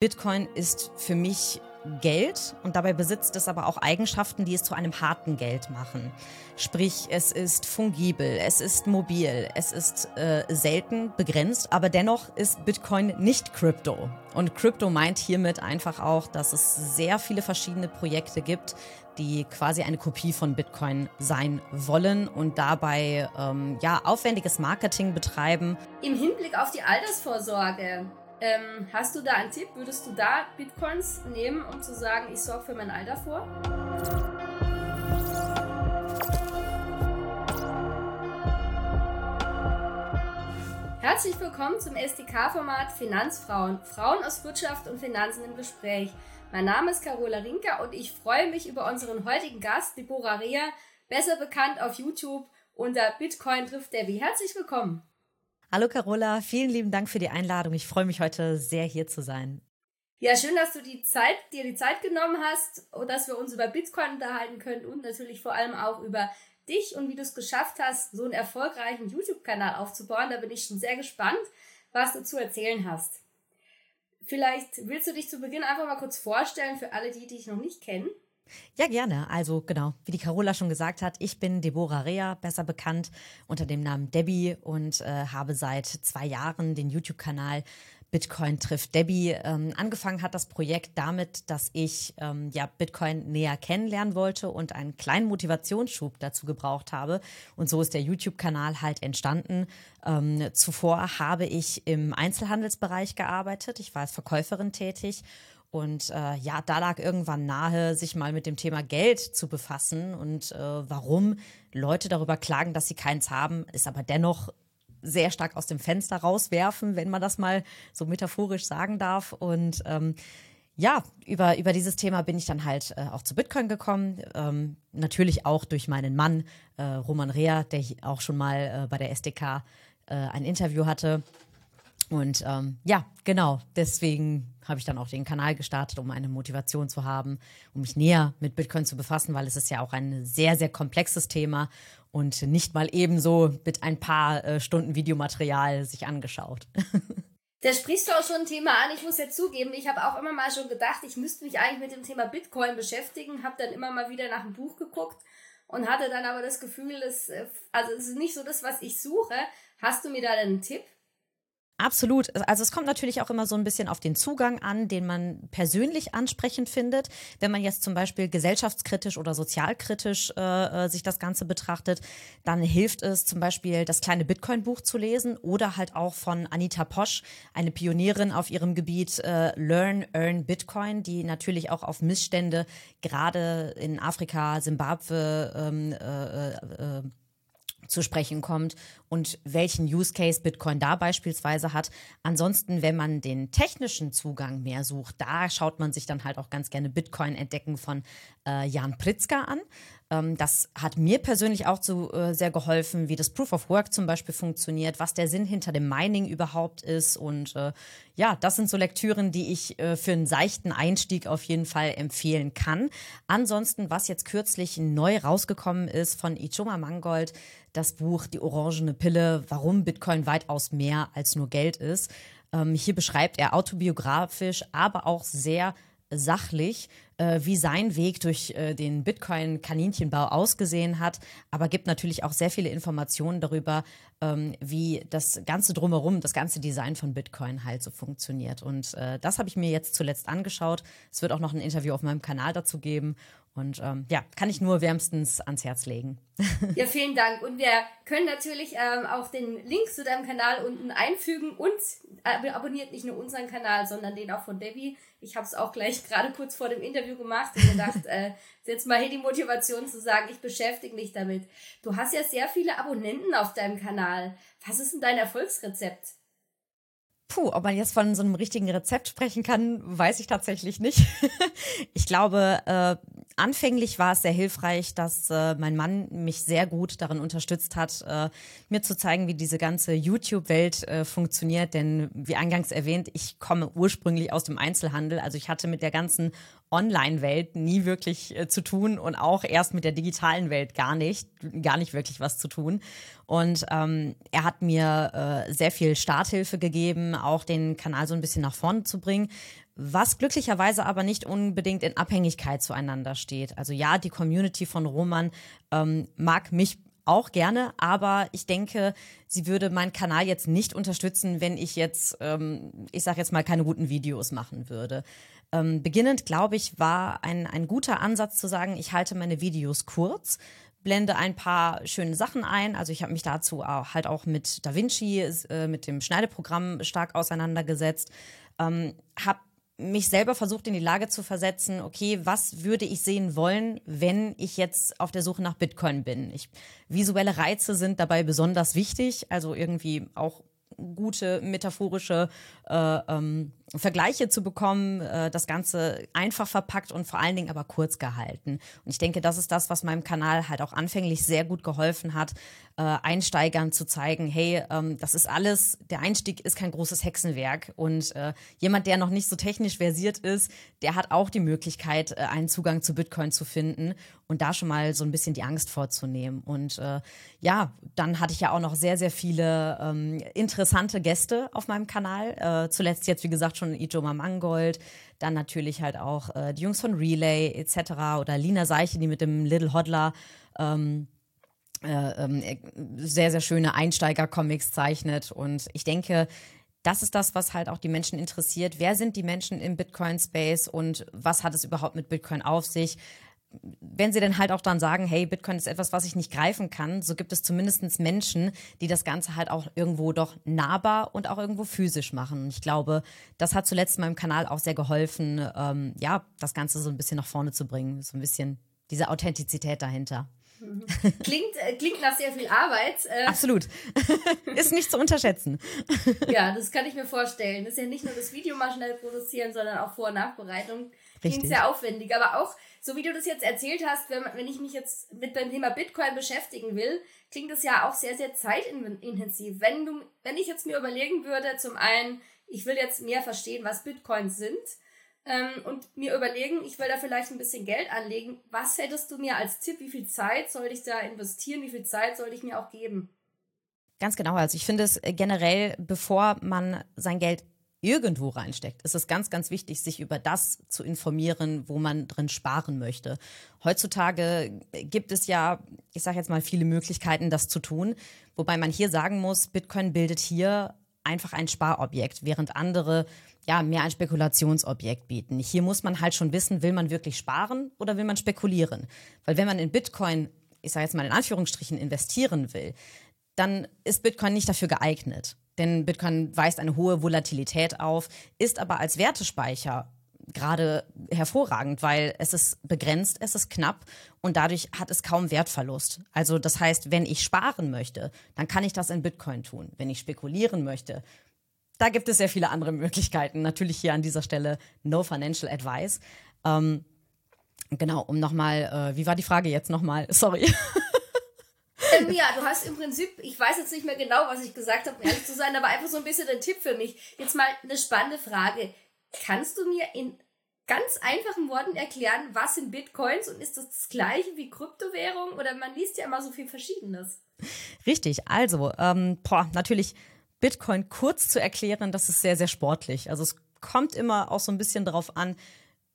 Bitcoin ist für mich Geld und dabei besitzt es aber auch Eigenschaften, die es zu einem harten Geld machen. Sprich, es ist fungibel, es ist mobil, es ist äh, selten begrenzt, aber dennoch ist Bitcoin nicht Crypto. Und Crypto meint hiermit einfach auch, dass es sehr viele verschiedene Projekte gibt, die quasi eine Kopie von Bitcoin sein wollen und dabei ähm, ja aufwendiges Marketing betreiben. Im Hinblick auf die Altersvorsorge ähm, hast du da einen Tipp? Würdest du da Bitcoins nehmen, um zu sagen, ich sorge für mein Alter vor? Herzlich willkommen zum SDK-Format Finanzfrauen. Frauen aus Wirtschaft und Finanzen im Gespräch. Mein Name ist Carola Rinker und ich freue mich über unseren heutigen Gast, Deborah Rea, besser bekannt auf YouTube unter Bitcoin trifft Debbie. Herzlich willkommen. Hallo Carola, vielen lieben Dank für die Einladung. Ich freue mich heute sehr hier zu sein. Ja, schön, dass du die Zeit, dir die Zeit genommen hast und dass wir uns über Bitcoin unterhalten können und natürlich vor allem auch über dich und wie du es geschafft hast, so einen erfolgreichen YouTube-Kanal aufzubauen. Da bin ich schon sehr gespannt, was du zu erzählen hast. Vielleicht willst du dich zu Beginn einfach mal kurz vorstellen für alle, die dich noch nicht kennen. Ja, gerne. Also genau, wie die Carola schon gesagt hat, ich bin Deborah Rea, besser bekannt unter dem Namen Debbie und äh, habe seit zwei Jahren den YouTube-Kanal Bitcoin trifft Debbie. Ähm, angefangen hat das Projekt damit, dass ich ähm, ja Bitcoin näher kennenlernen wollte und einen kleinen Motivationsschub dazu gebraucht habe. Und so ist der YouTube-Kanal halt entstanden. Ähm, zuvor habe ich im Einzelhandelsbereich gearbeitet. Ich war als Verkäuferin tätig und äh, ja, da lag irgendwann nahe, sich mal mit dem Thema Geld zu befassen und äh, warum Leute darüber klagen, dass sie keins haben, ist aber dennoch sehr stark aus dem Fenster rauswerfen, wenn man das mal so metaphorisch sagen darf. Und ähm, ja, über, über dieses Thema bin ich dann halt äh, auch zu Bitcoin gekommen. Ähm, natürlich auch durch meinen Mann, äh, Roman Rea, der auch schon mal äh, bei der SDK äh, ein Interview hatte. Und ähm, ja, genau, deswegen habe ich dann auch den Kanal gestartet, um eine Motivation zu haben, um mich näher mit Bitcoin zu befassen, weil es ist ja auch ein sehr, sehr komplexes Thema und nicht mal ebenso mit ein paar äh, Stunden Videomaterial sich angeschaut. Da sprichst du auch schon ein Thema an. Ich muss ja zugeben, ich habe auch immer mal schon gedacht, ich müsste mich eigentlich mit dem Thema Bitcoin beschäftigen, habe dann immer mal wieder nach einem Buch geguckt und hatte dann aber das Gefühl, dass, äh, also es ist nicht so das, was ich suche. Hast du mir da einen Tipp? Absolut. Also es kommt natürlich auch immer so ein bisschen auf den Zugang an, den man persönlich ansprechend findet. Wenn man jetzt zum Beispiel gesellschaftskritisch oder sozialkritisch äh, äh, sich das Ganze betrachtet, dann hilft es zum Beispiel, das kleine Bitcoin-Buch zu lesen oder halt auch von Anita Posch, eine Pionierin auf ihrem Gebiet äh, Learn, Earn Bitcoin, die natürlich auch auf Missstände gerade in Afrika, Simbabwe ähm, äh, äh, zu sprechen kommt und welchen Use Case Bitcoin da beispielsweise hat. Ansonsten, wenn man den technischen Zugang mehr sucht, da schaut man sich dann halt auch ganz gerne Bitcoin entdecken von äh, Jan Pritzker an. Ähm, das hat mir persönlich auch so äh, sehr geholfen, wie das Proof of Work zum Beispiel funktioniert, was der Sinn hinter dem Mining überhaupt ist. Und äh, ja, das sind so Lektüren, die ich äh, für einen seichten Einstieg auf jeden Fall empfehlen kann. Ansonsten, was jetzt kürzlich neu rausgekommen ist von Ichoma Mangold, das Buch Die orangene Pille, warum Bitcoin weitaus mehr als nur Geld ist. Ähm, hier beschreibt er autobiografisch, aber auch sehr sachlich, äh, wie sein Weg durch äh, den Bitcoin-Kaninchenbau ausgesehen hat, aber gibt natürlich auch sehr viele Informationen darüber, ähm, wie das Ganze drumherum, das ganze Design von Bitcoin halt so funktioniert. Und äh, das habe ich mir jetzt zuletzt angeschaut. Es wird auch noch ein Interview auf meinem Kanal dazu geben. Und ähm, ja, kann ich nur wärmstens ans Herz legen. Ja, vielen Dank. Und wir können natürlich ähm, auch den Link zu deinem Kanal unten einfügen und äh, abonniert nicht nur unseren Kanal, sondern den auch von Debbie. Ich habe es auch gleich gerade kurz vor dem Interview gemacht und gedacht, äh, jetzt mal hier die Motivation zu sagen, ich beschäftige mich damit. Du hast ja sehr viele Abonnenten auf deinem Kanal. Was ist denn dein Erfolgsrezept? Puh, ob man jetzt von so einem richtigen Rezept sprechen kann, weiß ich tatsächlich nicht. ich glaube, äh, anfänglich war es sehr hilfreich, dass äh, mein Mann mich sehr gut darin unterstützt hat, äh, mir zu zeigen, wie diese ganze YouTube-Welt äh, funktioniert. Denn wie eingangs erwähnt, ich komme ursprünglich aus dem Einzelhandel. Also ich hatte mit der ganzen Online-Welt nie wirklich äh, zu tun und auch erst mit der digitalen Welt gar nicht, gar nicht wirklich was zu tun. Und ähm, er hat mir äh, sehr viel Starthilfe gegeben, auch den Kanal so ein bisschen nach vorne zu bringen was glücklicherweise aber nicht unbedingt in Abhängigkeit zueinander steht. Also ja, die Community von Roman ähm, mag mich auch gerne, aber ich denke, sie würde meinen Kanal jetzt nicht unterstützen, wenn ich jetzt, ähm, ich sage jetzt mal, keine guten Videos machen würde. Ähm, beginnend, glaube ich, war ein, ein guter Ansatz zu sagen, ich halte meine Videos kurz, blende ein paar schöne Sachen ein. Also ich habe mich dazu halt auch mit DaVinci, äh, mit dem Schneideprogramm stark auseinandergesetzt, ähm, habe mich selber versucht in die Lage zu versetzen, okay, was würde ich sehen wollen, wenn ich jetzt auf der Suche nach Bitcoin bin? Ich, visuelle Reize sind dabei besonders wichtig, also irgendwie auch gute metaphorische äh, ähm, Vergleiche zu bekommen, äh, das Ganze einfach verpackt und vor allen Dingen aber kurz gehalten. Und ich denke, das ist das, was meinem Kanal halt auch anfänglich sehr gut geholfen hat, äh, Einsteigern zu zeigen, hey, ähm, das ist alles, der Einstieg ist kein großes Hexenwerk und äh, jemand, der noch nicht so technisch versiert ist, der hat auch die Möglichkeit, äh, einen Zugang zu Bitcoin zu finden und da schon mal so ein bisschen die Angst vorzunehmen. Und äh, ja, dann hatte ich ja auch noch sehr, sehr viele ähm, interessante Gäste auf meinem Kanal. Äh, zuletzt jetzt, wie gesagt, schon Ijoma Mangold, dann natürlich halt auch äh, die Jungs von Relay etc. oder Lina Seiche, die mit dem Little Hodler ähm, äh, ähm, sehr, sehr schöne Einsteiger-Comics zeichnet. Und ich denke, das ist das, was halt auch die Menschen interessiert. Wer sind die Menschen im Bitcoin-Space und was hat es überhaupt mit Bitcoin auf sich? Wenn sie dann halt auch dann sagen, hey, Bitcoin ist etwas, was ich nicht greifen kann, so gibt es zumindest Menschen, die das Ganze halt auch irgendwo doch nahbar und auch irgendwo physisch machen. Und ich glaube, das hat zuletzt meinem Kanal auch sehr geholfen, ähm, ja, das Ganze so ein bisschen nach vorne zu bringen. So ein bisschen diese Authentizität dahinter. Klingt, äh, klingt nach sehr viel Arbeit. Äh, Absolut. ist nicht zu unterschätzen. ja, das kann ich mir vorstellen. Das ist ja nicht nur das Video mal schnell produzieren, sondern auch Vor- und Nachbereitung. Klingt Richtig. sehr aufwendig. Aber auch, so wie du das jetzt erzählt hast, wenn, wenn ich mich jetzt mit dem Thema Bitcoin beschäftigen will, klingt das ja auch sehr, sehr zeitintensiv. Wenn, du, wenn ich jetzt mir überlegen würde, zum einen, ich will jetzt mehr verstehen, was Bitcoins sind, ähm, und mir überlegen, ich will da vielleicht ein bisschen Geld anlegen. Was hättest du mir als Tipp? Wie viel Zeit soll ich da investieren? Wie viel Zeit soll ich mir auch geben? Ganz genau. Also ich finde es äh, generell, bevor man sein Geld irgendwo reinsteckt, ist es ganz, ganz wichtig, sich über das zu informieren, wo man drin sparen möchte. Heutzutage gibt es ja, ich sage jetzt mal, viele Möglichkeiten, das zu tun, wobei man hier sagen muss, Bitcoin bildet hier einfach ein Sparobjekt, während andere ja, mehr ein Spekulationsobjekt bieten. Hier muss man halt schon wissen, will man wirklich sparen oder will man spekulieren? Weil wenn man in Bitcoin, ich sage jetzt mal in Anführungsstrichen, investieren will, dann ist Bitcoin nicht dafür geeignet. Denn Bitcoin weist eine hohe Volatilität auf, ist aber als Wertespeicher gerade hervorragend, weil es ist begrenzt, es ist knapp und dadurch hat es kaum Wertverlust. Also das heißt, wenn ich sparen möchte, dann kann ich das in Bitcoin tun. Wenn ich spekulieren möchte, da gibt es sehr viele andere Möglichkeiten. Natürlich hier an dieser Stelle no financial advice. Ähm, genau, um nochmal, äh, wie war die Frage jetzt nochmal? Sorry. Ähm, ja, du hast im Prinzip, ich weiß jetzt nicht mehr genau, was ich gesagt habe, ehrlich zu sein, aber einfach so ein bisschen ein Tipp für mich. Jetzt mal eine spannende Frage. Kannst du mir in ganz einfachen Worten erklären, was sind Bitcoins und ist das das gleiche wie Kryptowährung oder man liest ja immer so viel Verschiedenes? Richtig, also, ähm, boah, natürlich Bitcoin kurz zu erklären, das ist sehr, sehr sportlich. Also es kommt immer auch so ein bisschen darauf an,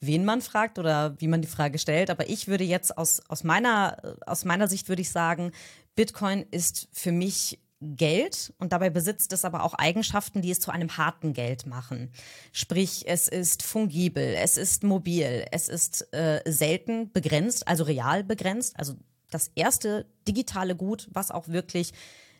wen man fragt oder wie man die Frage stellt. Aber ich würde jetzt aus, aus, meiner, aus meiner Sicht würde ich sagen, Bitcoin ist für mich Geld und dabei besitzt es aber auch Eigenschaften, die es zu einem harten Geld machen. Sprich, es ist fungibel, es ist mobil, es ist äh, selten begrenzt, also real begrenzt. Also das erste digitale Gut, was auch wirklich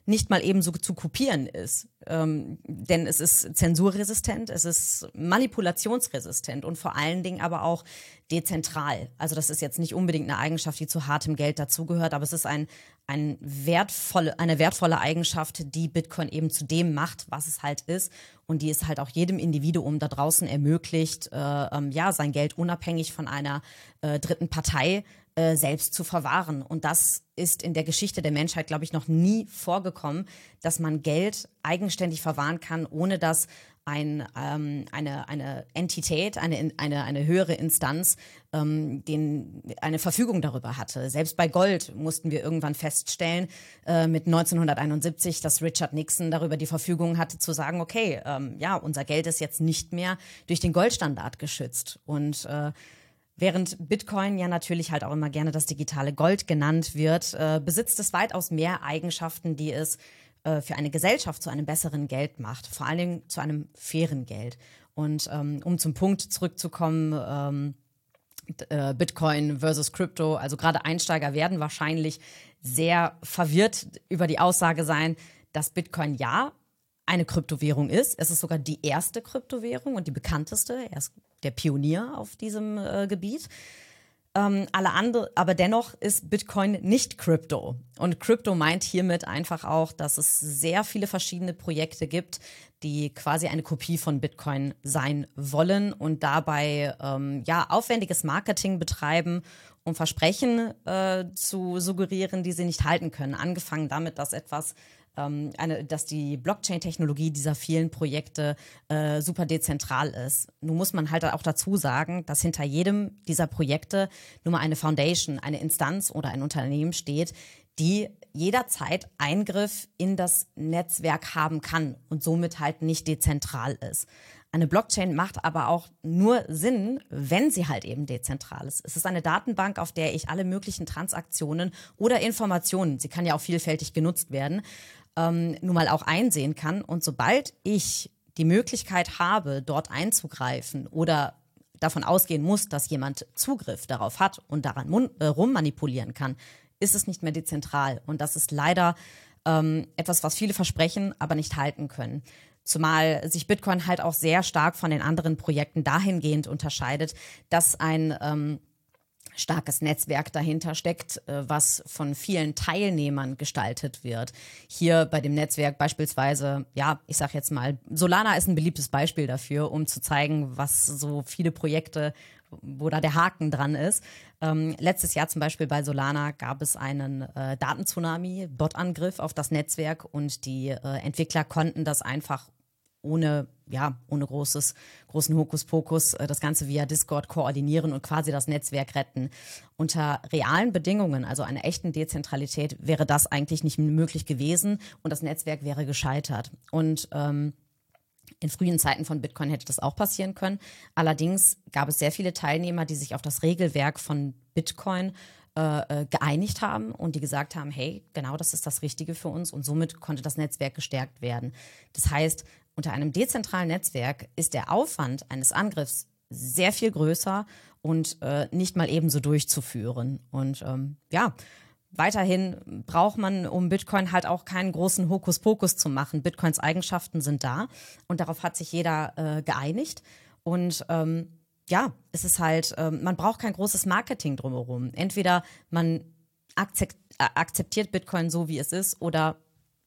nicht mal eben so zu kopieren ist. Ähm, denn es ist zensurresistent, es ist manipulationsresistent und vor allen Dingen aber auch dezentral. Also das ist jetzt nicht unbedingt eine Eigenschaft, die zu hartem Geld dazugehört, aber es ist ein, ein wertvolle, eine wertvolle Eigenschaft, die Bitcoin eben zu dem macht, was es halt ist und die es halt auch jedem Individuum da draußen ermöglicht, äh, ähm, ja, sein Geld unabhängig von einer äh, dritten Partei äh, selbst zu verwahren. Und das ist in der Geschichte der Menschheit, glaube ich, noch nie vorgekommen, dass man Geld eigenständig verwahren kann, ohne dass ein, ähm, eine, eine Entität, eine, eine, eine höhere Instanz, ähm, den, eine Verfügung darüber hatte. Selbst bei Gold mussten wir irgendwann feststellen, äh, mit 1971, dass Richard Nixon darüber die Verfügung hatte zu sagen, okay, ähm, ja, unser Geld ist jetzt nicht mehr durch den Goldstandard geschützt. Und äh, Während Bitcoin ja natürlich halt auch immer gerne das digitale Gold genannt wird, äh, besitzt es weitaus mehr Eigenschaften, die es äh, für eine Gesellschaft zu einem besseren Geld macht, vor allen Dingen zu einem fairen Geld. Und ähm, um zum Punkt zurückzukommen, ähm, äh, Bitcoin versus Crypto, also gerade Einsteiger werden wahrscheinlich sehr verwirrt über die Aussage sein, dass Bitcoin ja eine Kryptowährung ist. Es ist sogar die erste Kryptowährung und die bekannteste. Er ist der Pionier auf diesem äh, Gebiet. Ähm, alle andere, aber dennoch ist Bitcoin nicht Crypto. Und Crypto meint hiermit einfach auch, dass es sehr viele verschiedene Projekte gibt, die quasi eine Kopie von Bitcoin sein wollen und dabei ähm, ja aufwendiges Marketing betreiben, um Versprechen äh, zu suggerieren, die sie nicht halten können. Angefangen damit, dass etwas ähm, eine, dass die Blockchain-Technologie dieser vielen Projekte äh, super dezentral ist. Nun muss man halt auch dazu sagen, dass hinter jedem dieser Projekte nur mal eine Foundation, eine Instanz oder ein Unternehmen steht, die jederzeit Eingriff in das Netzwerk haben kann und somit halt nicht dezentral ist. Eine Blockchain macht aber auch nur Sinn, wenn sie halt eben dezentral ist. Es ist eine Datenbank, auf der ich alle möglichen Transaktionen oder Informationen, sie kann ja auch vielfältig genutzt werden, ähm, nun mal auch einsehen kann. Und sobald ich die Möglichkeit habe, dort einzugreifen oder davon ausgehen muss, dass jemand Zugriff darauf hat und daran äh, rummanipulieren kann, ist es nicht mehr dezentral. Und das ist leider ähm, etwas, was viele versprechen, aber nicht halten können. Zumal sich Bitcoin halt auch sehr stark von den anderen Projekten dahingehend unterscheidet, dass ein ähm, starkes Netzwerk dahinter steckt, äh, was von vielen Teilnehmern gestaltet wird. Hier bei dem Netzwerk beispielsweise, ja, ich sag jetzt mal, Solana ist ein beliebtes Beispiel dafür, um zu zeigen, was so viele Projekte, wo da der Haken dran ist. Ähm, letztes Jahr zum Beispiel bei Solana gab es einen äh, Datenzunami, Bot-Angriff auf das Netzwerk und die äh, Entwickler konnten das einfach ohne, ja, ohne großes, großen Hokuspokus äh, das Ganze via Discord koordinieren und quasi das Netzwerk retten. Unter realen Bedingungen, also einer echten Dezentralität, wäre das eigentlich nicht möglich gewesen und das Netzwerk wäre gescheitert. Und ähm, in frühen Zeiten von Bitcoin hätte das auch passieren können. Allerdings gab es sehr viele Teilnehmer, die sich auf das Regelwerk von Bitcoin äh, äh geeinigt haben und die gesagt haben, hey, genau das ist das Richtige für uns und somit konnte das Netzwerk gestärkt werden. Das heißt, unter einem dezentralen Netzwerk ist der Aufwand eines Angriffs sehr viel größer und äh, nicht mal ebenso durchzuführen. Und ähm, ja, weiterhin braucht man, um Bitcoin halt auch keinen großen Hokuspokus zu machen. Bitcoins Eigenschaften sind da und darauf hat sich jeder äh, geeinigt. Und ähm, ja, es ist halt, ähm, man braucht kein großes Marketing drumherum. Entweder man akzeptiert Bitcoin so, wie es ist, oder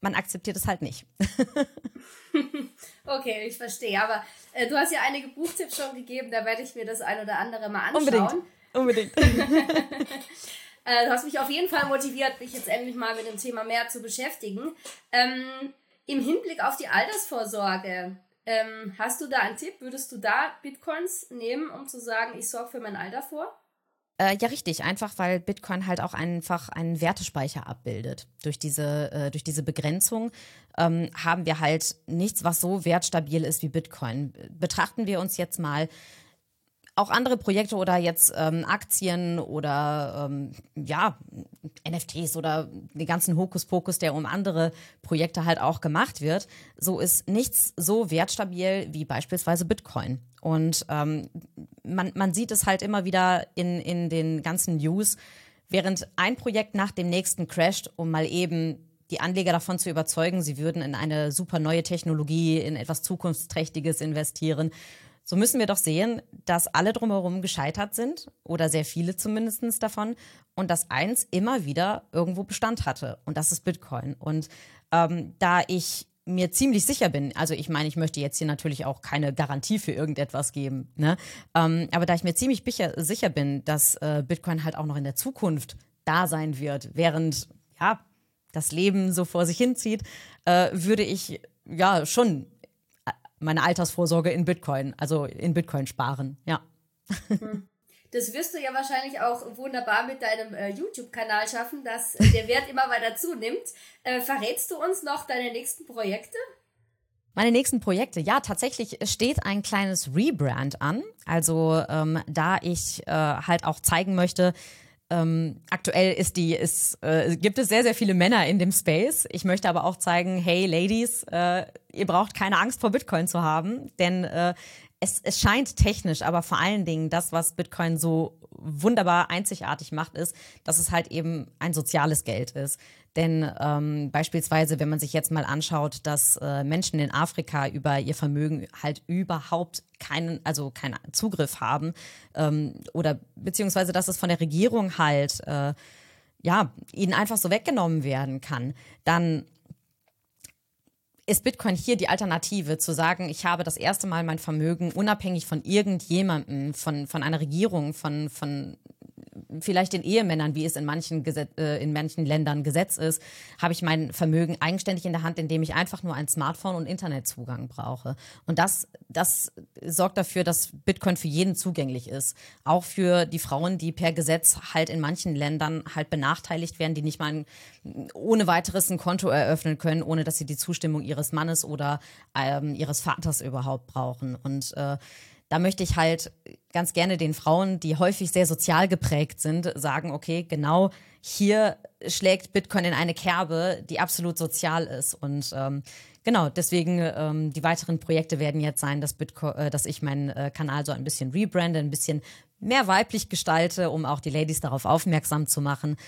man akzeptiert es halt nicht. okay, ich verstehe. Aber äh, du hast ja einige Buchtipps schon gegeben, da werde ich mir das ein oder andere mal anschauen. Unbedingt. Unbedingt. äh, du hast mich auf jeden Fall motiviert, mich jetzt endlich mal mit dem Thema mehr zu beschäftigen. Ähm, Im Hinblick auf die Altersvorsorge, ähm, hast du da einen Tipp? Würdest du da Bitcoins nehmen, um zu sagen, ich sorge für mein Alter vor? Äh, ja, richtig. Einfach, weil Bitcoin halt auch einfach einen Wertespeicher abbildet. Durch diese, äh, durch diese Begrenzung ähm, haben wir halt nichts, was so wertstabil ist wie Bitcoin. Betrachten wir uns jetzt mal auch andere Projekte oder jetzt ähm, Aktien oder ähm, ja, NFTs oder den ganzen Hokuspokus, der um andere Projekte halt auch gemacht wird, so ist nichts so wertstabil wie beispielsweise Bitcoin. Und ähm, man, man sieht es halt immer wieder in, in den ganzen News, während ein Projekt nach dem nächsten crasht, um mal eben die Anleger davon zu überzeugen, sie würden in eine super neue Technologie, in etwas Zukunftsträchtiges investieren so müssen wir doch sehen, dass alle drumherum gescheitert sind oder sehr viele zumindest davon und dass eins immer wieder irgendwo Bestand hatte und das ist Bitcoin. Und ähm, da ich mir ziemlich sicher bin, also ich meine, ich möchte jetzt hier natürlich auch keine Garantie für irgendetwas geben, ne? Ähm, aber da ich mir ziemlich sicher bin, dass äh, Bitcoin halt auch noch in der Zukunft da sein wird, während ja das Leben so vor sich hinzieht, äh, würde ich ja schon meine Altersvorsorge in Bitcoin, also in Bitcoin sparen, ja. Hm. Das wirst du ja wahrscheinlich auch wunderbar mit deinem äh, YouTube-Kanal schaffen, dass äh, der Wert immer weiter zunimmt. Äh, verrätst du uns noch deine nächsten Projekte? Meine nächsten Projekte, ja, tatsächlich steht ein kleines Rebrand an. Also ähm, da ich äh, halt auch zeigen möchte, ähm, aktuell ist die, ist, äh, gibt es sehr, sehr viele Männer in dem Space. Ich möchte aber auch zeigen, hey Ladies, äh, ihr braucht keine Angst vor Bitcoin zu haben, denn äh, es, es scheint technisch, aber vor allen Dingen das, was Bitcoin so wunderbar einzigartig macht, ist, dass es halt eben ein soziales Geld ist. Denn ähm, beispielsweise, wenn man sich jetzt mal anschaut, dass äh, Menschen in Afrika über ihr Vermögen halt überhaupt keinen, also keinen Zugriff haben ähm, oder beziehungsweise, dass es von der Regierung halt äh, ja ihnen einfach so weggenommen werden kann, dann ist Bitcoin hier die Alternative, zu sagen, ich habe das erste Mal mein Vermögen unabhängig von irgendjemandem, von, von einer Regierung, von, von vielleicht den Ehemännern, wie es in manchen, Gesetz, äh, in manchen Ländern Gesetz ist, habe ich mein Vermögen eigenständig in der Hand, indem ich einfach nur ein Smartphone und Internetzugang brauche. Und das, das sorgt dafür, dass Bitcoin für jeden zugänglich ist. Auch für die Frauen, die per Gesetz halt in manchen Ländern halt benachteiligt werden, die nicht mal ein, ohne weiteres ein Konto eröffnen können, ohne dass sie die Zustimmung ihres Mannes oder ähm, ihres Vaters überhaupt brauchen. Und äh, da möchte ich halt ganz gerne den Frauen, die häufig sehr sozial geprägt sind, sagen, okay, genau hier schlägt Bitcoin in eine Kerbe, die absolut sozial ist. Und ähm, genau, deswegen ähm, die weiteren Projekte werden jetzt sein, dass, Bitcoin, äh, dass ich meinen äh, Kanal so ein bisschen rebrande, ein bisschen mehr weiblich gestalte, um auch die Ladies darauf aufmerksam zu machen.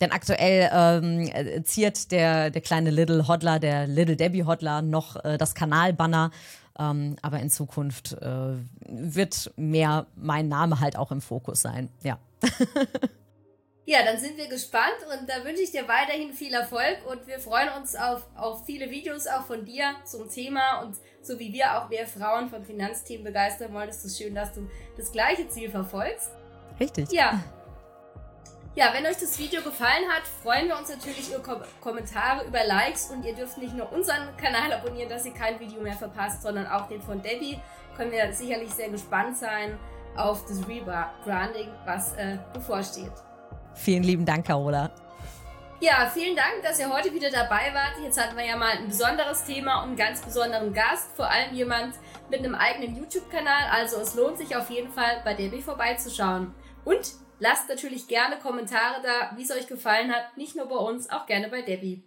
Denn aktuell ähm, ziert der, der kleine Little Hodler, der Little Debbie Hodler, noch äh, das Kanalbanner. Ähm, aber in Zukunft äh, wird mehr mein Name halt auch im Fokus sein. Ja. ja, dann sind wir gespannt und da wünsche ich dir weiterhin viel Erfolg und wir freuen uns auf, auf viele Videos auch von dir zum Thema und so wie wir auch mehr Frauen von Finanzthemen begeistern wollen, ist es schön, dass du das gleiche Ziel verfolgst. Richtig. Ja, ja, wenn euch das Video gefallen hat, freuen wir uns natürlich über Kom Kommentare, über Likes und ihr dürft nicht nur unseren Kanal abonnieren, dass ihr kein Video mehr verpasst, sondern auch den von Debbie. Können wir sicherlich sehr gespannt sein auf das Rebranding, was äh, bevorsteht. Vielen lieben Dank, Carola. Ja, vielen Dank, dass ihr heute wieder dabei wart. Jetzt hatten wir ja mal ein besonderes Thema und einen ganz besonderen Gast, vor allem jemand mit einem eigenen YouTube-Kanal. Also es lohnt sich auf jeden Fall, bei Debbie vorbeizuschauen. Und Lasst natürlich gerne Kommentare da, wie es euch gefallen hat. Nicht nur bei uns, auch gerne bei Debbie.